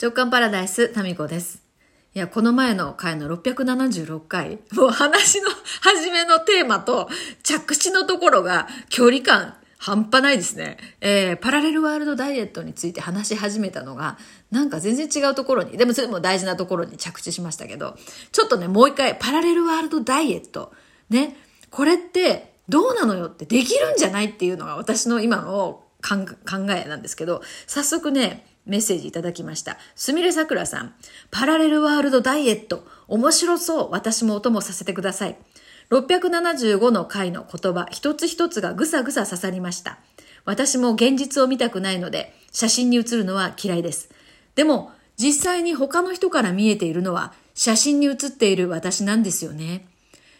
直感パラダイス、タミコです。いや、この前の回の676回、もう話の初めのテーマと着地のところが距離感半端ないですね。えー、パラレルワールドダイエットについて話し始めたのが、なんか全然違うところに、でもそれも大事なところに着地しましたけど、ちょっとね、もう一回、パラレルワールドダイエット。ね、これってどうなのよってできるんじゃないっていうのが私の今の考えなんですけど、早速ね、メッセージいただきました。すみれさくらさん。パラレルワールドダイエット。面白そう。私もお供させてください。675の回の言葉、一つ一つがぐさぐさ刺さりました。私も現実を見たくないので、写真に写るのは嫌いです。でも、実際に他の人から見えているのは、写真に写っている私なんですよね。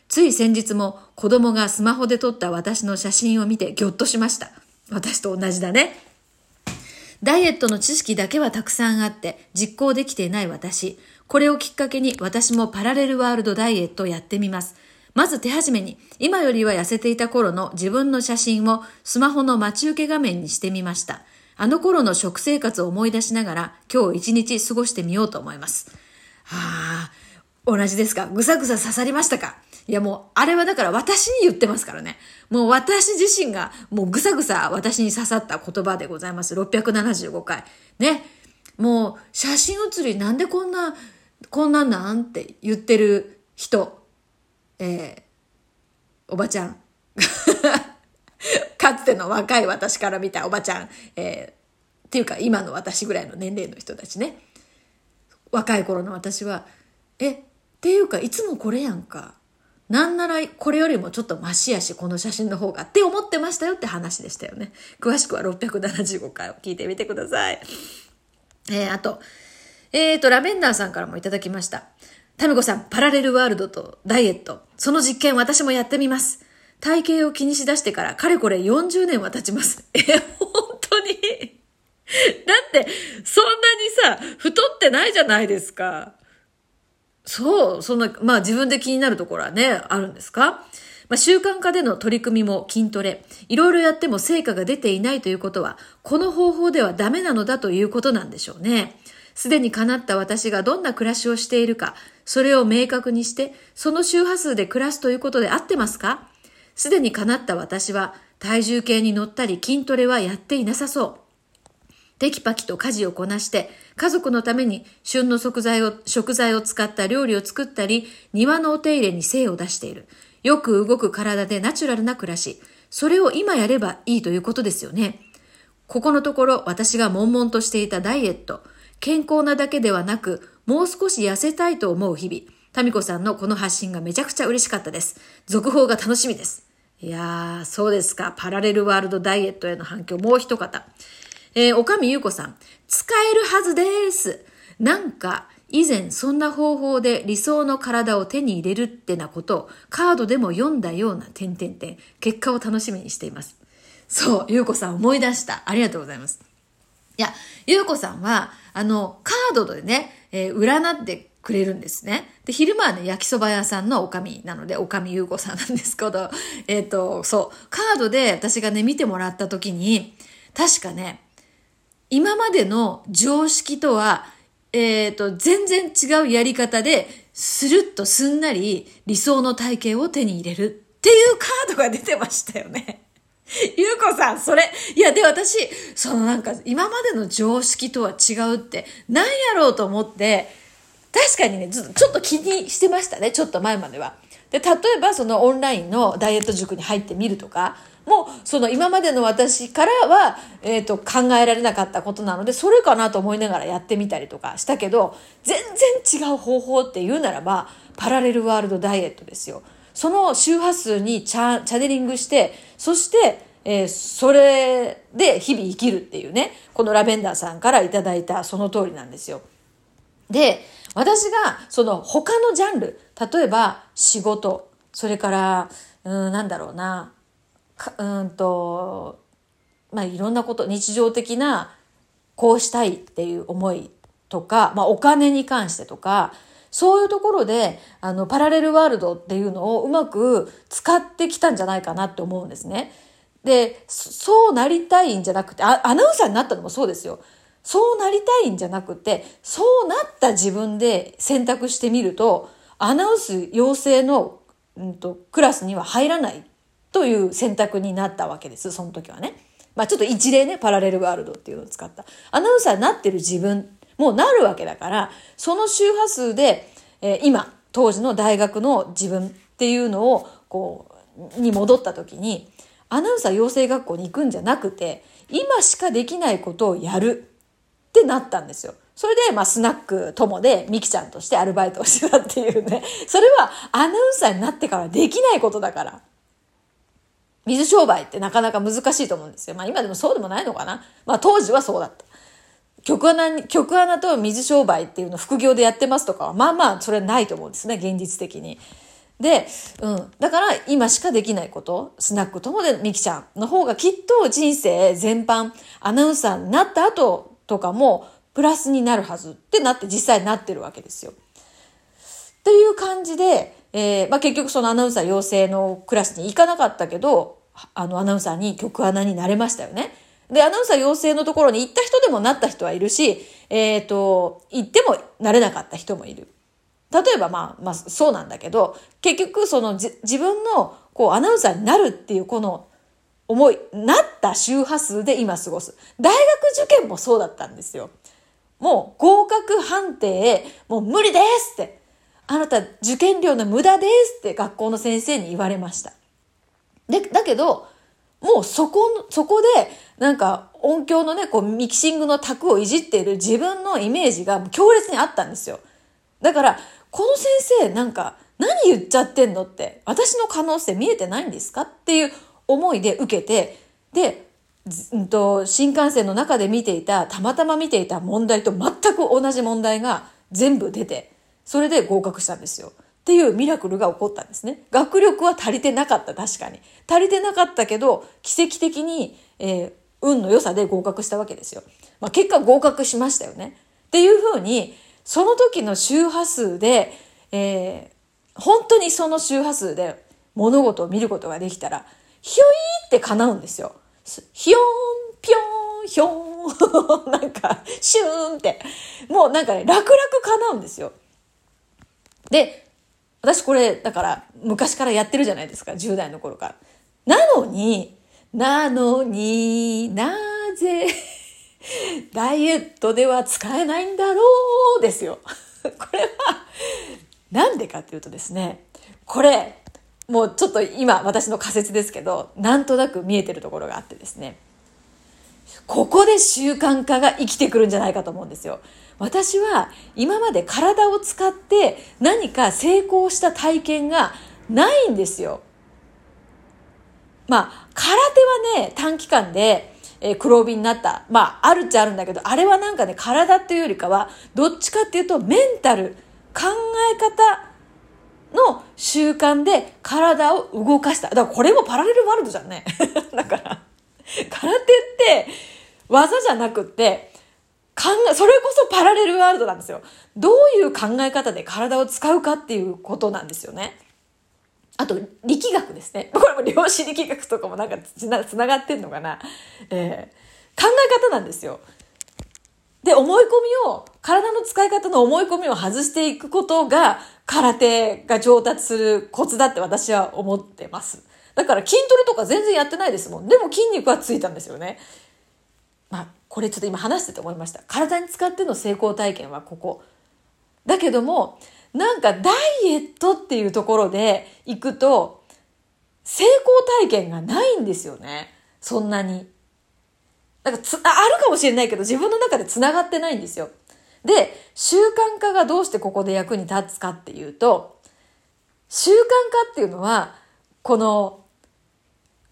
つい先日も子供がスマホで撮った私の写真を見てギョッとしました。私と同じだね。ダイエットの知識だけはたくさんあって実行できていない私。これをきっかけに私もパラレルワールドダイエットをやってみます。まず手始めに、今よりは痩せていた頃の自分の写真をスマホの待ち受け画面にしてみました。あの頃の食生活を思い出しながら今日一日過ごしてみようと思います。はあ、同じですか？ぐさぐさ刺さりましたか？いやもう、あれはだから私に言ってますからね。もう私自身がもうぐさぐさ私に刺さった言葉でございます。675回。ね。もう写真写りなんでこんな、こんなんなんって言ってる人。えー、おばちゃん。かつての若い私から見たおばちゃん。えー、っていうか今の私ぐらいの年齢の人たちね。若い頃の私は、え、っていうかいつもこれやんか。なんならこれよりもちょっとマシやし、この写真の方がって思ってましたよって話でしたよね。詳しくは675回を聞いてみてください。えー、あと、えーと、ラベンダーさんからもいただきました。タミコさん、パラレルワールドとダイエット。その実験私もやってみます。体型を気にしだしてからかれこれ40年は経ちます。え、本当に？だって、そんなにさ、太ってないじゃないですか。そう、そんな、まあ自分で気になるところはね、あるんですか？まあ、習慣化での取り組みも筋トレ、いろいろやっても成果が出ていないということは、この方法ではダメなのだということなんでしょうね。すでに叶った私がどんな暮らしをしているか、それを明確にして、その周波数で暮らすということで合ってますか？すでに叶った私は、体重計に乗ったり筋トレはやっていなさそう。テキパキと家事をこなして、家族のために旬の食材を、食材を使った料理を作ったり、庭のお手入れに精を出している。よく動く体でナチュラルな暮らし。それを今やればいいということですよね。ここのところ私が悶々としていたダイエット。健康なだけではなく、もう少し痩せたいと思う日々。タミコさんのこの発信がめちゃくちゃ嬉しかったです。続報が楽しみです。いやー、そうですか。パラレルワールドダイエットへの反響、もう一方。えー、おかみゆうこさん。使えるはずです。なんか、以前そんな方法で理想の体を手に入れるってなことをカードでも読んだような点々点。結果を楽しみにしています。そう、ゆうこさん思い出した。ありがとうございます。いや、ゆうこさんは、あの、カードでね、えー、占ってくれるんですね。で、昼間はね、焼きそば屋さんのおかみなので、おかみゆうこさんなんですけど、えっ、ー、と、そう、カードで私がね、見てもらった時に、確かね、今までの常識とは、えっ、ー、と、全然違うやり方で、スルッとすんなり理想の体型を手に入れるっていうカードが出てましたよね。ゆうこさん、それ、いや、で、私、そのなんか、今までの常識とは違うって、何やろうと思って、確かにね、ちょっと気にしてましたね、ちょっと前までは。で、例えばそのオンラインのダイエット塾に入ってみるとか、もう、その今までの私からは、えっ、ー、と、考えられなかったことなので、それかなと思いながらやってみたりとかしたけど、全然違う方法って言うならば、パラレルワールドダイエットですよ。その周波数にチャチャネリングして、そして、えー、それで日々生きるっていうね、このラベンダーさんからいただいたその通りなんですよ。で、私がその他のジャンル、例えば仕事、それから、うん、なんだろうな、うんと、まあいろんなこと、日常的なこうしたいっていう思いとか、まあお金に関してとか、そういうところで、あの、パラレルワールドっていうのをうまく使ってきたんじゃないかなって思うんですね。で、そうなりたいんじゃなくて、アナウンサーになったのもそうですよ。そうなりたいんじゃなくて、そうなった自分で選択してみると、アナウンス養成の、うんと、クラスには入らないという選択になったわけです、その時はね。まあちょっと一例ね、パラレルワールドっていうのを使った。アナウンサーになってる自分、もうなるわけだから、その周波数で、えー、今、当時の大学の自分っていうのを、こう、に戻った時に、アナウンサー養成学校に行くんじゃなくて、今しかできないことをやるってなったんですよ。それで、まあ、スナック友で、ミキちゃんとしてアルバイトをしてたっていうね。それは、アナウンサーになってからできないことだから。水商売ってなかなか難しいと思うんですよ。まあ、今でもそうでもないのかな。まあ、当時はそうだった。曲穴に、曲穴と水商売っていうのを副業でやってますとかは、まあまあ、それはないと思うんですね、現実的に。で、うん。だから今しかできないこと、スナックともでミキちゃんの方がきっと人生全般、アナウンサーになった後とかもプラスになるはずってなって実際になってるわけですよ。っていう感じで、えー、まあ結局そのアナウンサー養成のクラスに行かなかったけど、あのアナウンサーに曲穴になれましたよね。で、アナウンサー養成のところに行った人でもなった人はいるし、えっ、ー、と、行ってもなれなかった人もいる。例えばまあ、まあそうなんだけど、結局その自分のこうアナウンサーになるっていうこの思い、なった周波数で今過ごす。大学受験もそうだったんですよ。もう合格判定、もう無理ですって。あなた受験料の無駄ですって学校の先生に言われました。で、だけど、もうそこ、そこで、なんか音響のね、こうミキシングの卓をいじっている自分のイメージが強烈にあったんですよ。だから、この先生なんか何言っちゃってんのって、私の可能性見えてないんですかっていう思いで受けて、で、うんと、新幹線の中で見ていた、たまたま見ていた問題と全く同じ問題が全部出て、それで合格したんですよ。っていうミラクルが起こったんですね。学力は足りてなかった、確かに。足りてなかったけど、奇跡的に、えー、運の良さで合格したわけですよ。まあ、結果合格しましたよね。っていうふうに、その時の周波数で、えー、本当にその周波数で物事を見ることができたら、ひょいって叶うんですよ。ひょん、ぴょん、ひょん、なんか、シューンって。もうなんかね、楽々叶うんですよ。で、私これ、だから昔からやってるじゃないですか、10代の頃から。なのに、なのになぜ、ダイエットでは使えないんだろうですよ。これは、なんでかっていうとですね、これ、もうちょっと今私の仮説ですけど、なんとなく見えてるところがあってですね、ここで習慣化が生きてくるんじゃないかと思うんですよ。私は今まで体を使って何か成功した体験がないんですよ。まあ、空手はね、短期間で、えー、黒帯になった。まあ、あるっちゃあるんだけど、あれはなんかね、体っていうよりかは、どっちかっていうと、メンタル、考え方の習慣で体を動かした。だからこれもパラレルワールドじゃんね。だから、空手って技じゃなくって、考え、それこそパラレルワールドなんですよ。どういう考え方で体を使うかっていうことなんですよね。あと、力学ですね。これも量子力学とかもなんかつなつながってんのかな。えー、考え方なんですよ。で、思い込みを、体の使い方の思い込みを外していくことが、空手が上達するコツだって私は思ってます。だから筋トレとか全然やってないですもん。でも筋肉はついたんですよね。まあ、これちょっと今話してて思いました。体に使っての成功体験はここ。だけども、なんかダイエットっていうところで行くと、成功体験がないんですよね。そんなに。なんかつ、あるかもしれないけど自分の中で繋がってないんですよ。で、習慣化がどうしてここで役に立つかっていうと、習慣化っていうのは、この、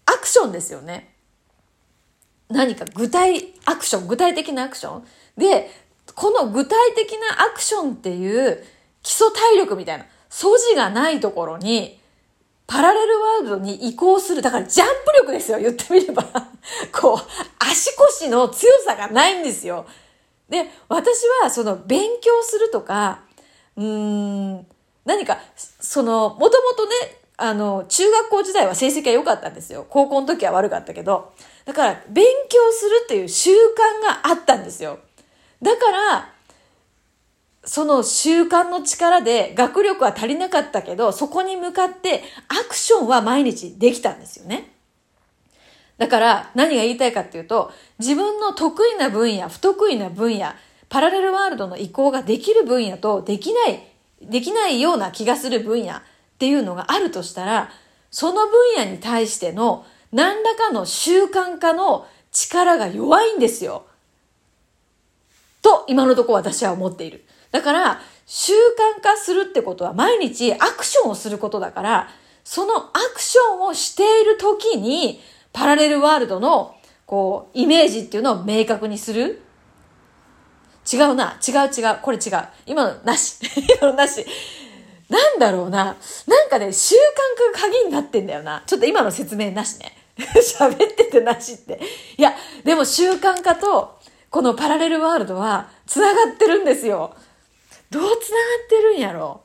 アクションですよね。何か具体アクション、具体的なアクション。で、この具体的なアクションっていう基礎体力みたいな、素地がないところに、パラレルワールドに移行する。だからジャンプ力ですよ、言ってみれば。こう、足腰の強さがないんですよ。で、私はその勉強するとか、うーん、何か、その、もともとね、あの、中学校時代は成績が良かったんですよ。高校の時は悪かったけど。だから、勉強するっていう習慣があったんですよ。だから、その習慣の力で学力は足りなかったけど、そこに向かってアクションは毎日できたんですよね。だから何が言いたいかっていうと、自分の得意な分野、不得意な分野、パラレルワールドの移行ができる分野とできない、できないような気がする分野っていうのがあるとしたら、その分野に対しての何らかの習慣化の力が弱いんですよ。と、今のところ私は思っている。だから、習慣化するってことは毎日アクションをすることだから、そのアクションをしている時に、パラレルワールドの、こう、イメージっていうのを明確にする？違うな。違う違う。これ違う。今のなし。今のなし。なんだろうな。なんかね、習慣化が鍵になってんだよな。ちょっと今の説明なしね。喋っててなしって。いや、でも習慣化と、このパラレルワールドは、繋がってるんですよ。どう繋がってるんやろ？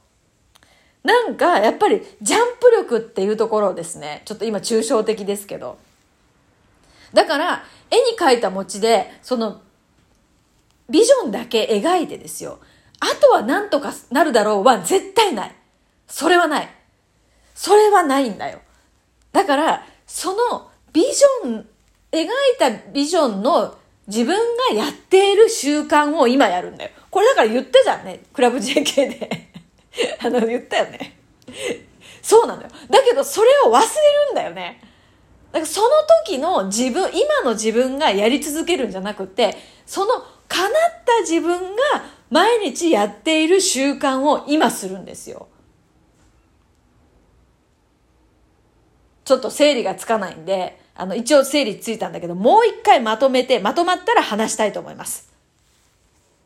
なんか、やっぱり、ジャンプ力っていうところですね。ちょっと今、抽象的ですけど。だから、絵に描いた餅で、その、ビジョンだけ描いてですよ。あとは何とかなるだろうは絶対ない。それはない。それはないんだよ。だから、そのビジョン、描いたビジョンの自分がやっている習慣を今やるんだよ。これだから言ったじゃんね。クラブ JK で。あの、言ったよね。そうなのよ。だけど、それを忘れるんだよね。だからその時の自分、今の自分がやり続けるんじゃなくて、その叶った自分が毎日やっている習慣を今するんですよ。ちょっと整理がつかないんで、あの、一応整理ついたんだけど、もう一回まとめて、まとまったら話したいと思います。